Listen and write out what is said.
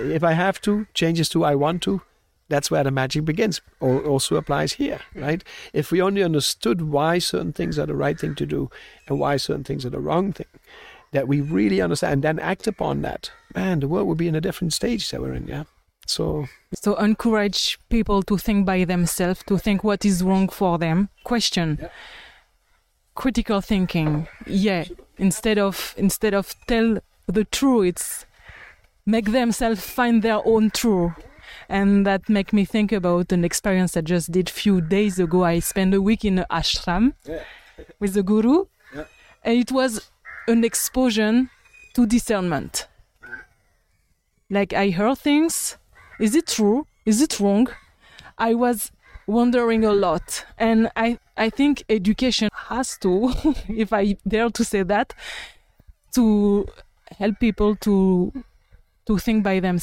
If I have to, changes to I want to, that's where the magic begins. Al- Also applies here, right? If we only understood why certain things are the right thing to do and why certain things are the wrong thing, that we really understand and then act upon that, man, the world would be in a different stage that we're in, yeah? So So encourage people to think by themselves, to think what is wrong for them. Question. Yeah. Critical thinking. Yeah. Instead of instead of tell the truth, it's make themselves find their own truth. And that make me think about an experience I just did few days ago. I spent a week in an ashram Yeah. with the guru. Yeah. And it was an exposure to discernment. Like I heard things. Is it true? Is it wrong? I was wondering a lot. And I, I think education has to, if I dare to say that, to help people to to think by themselves.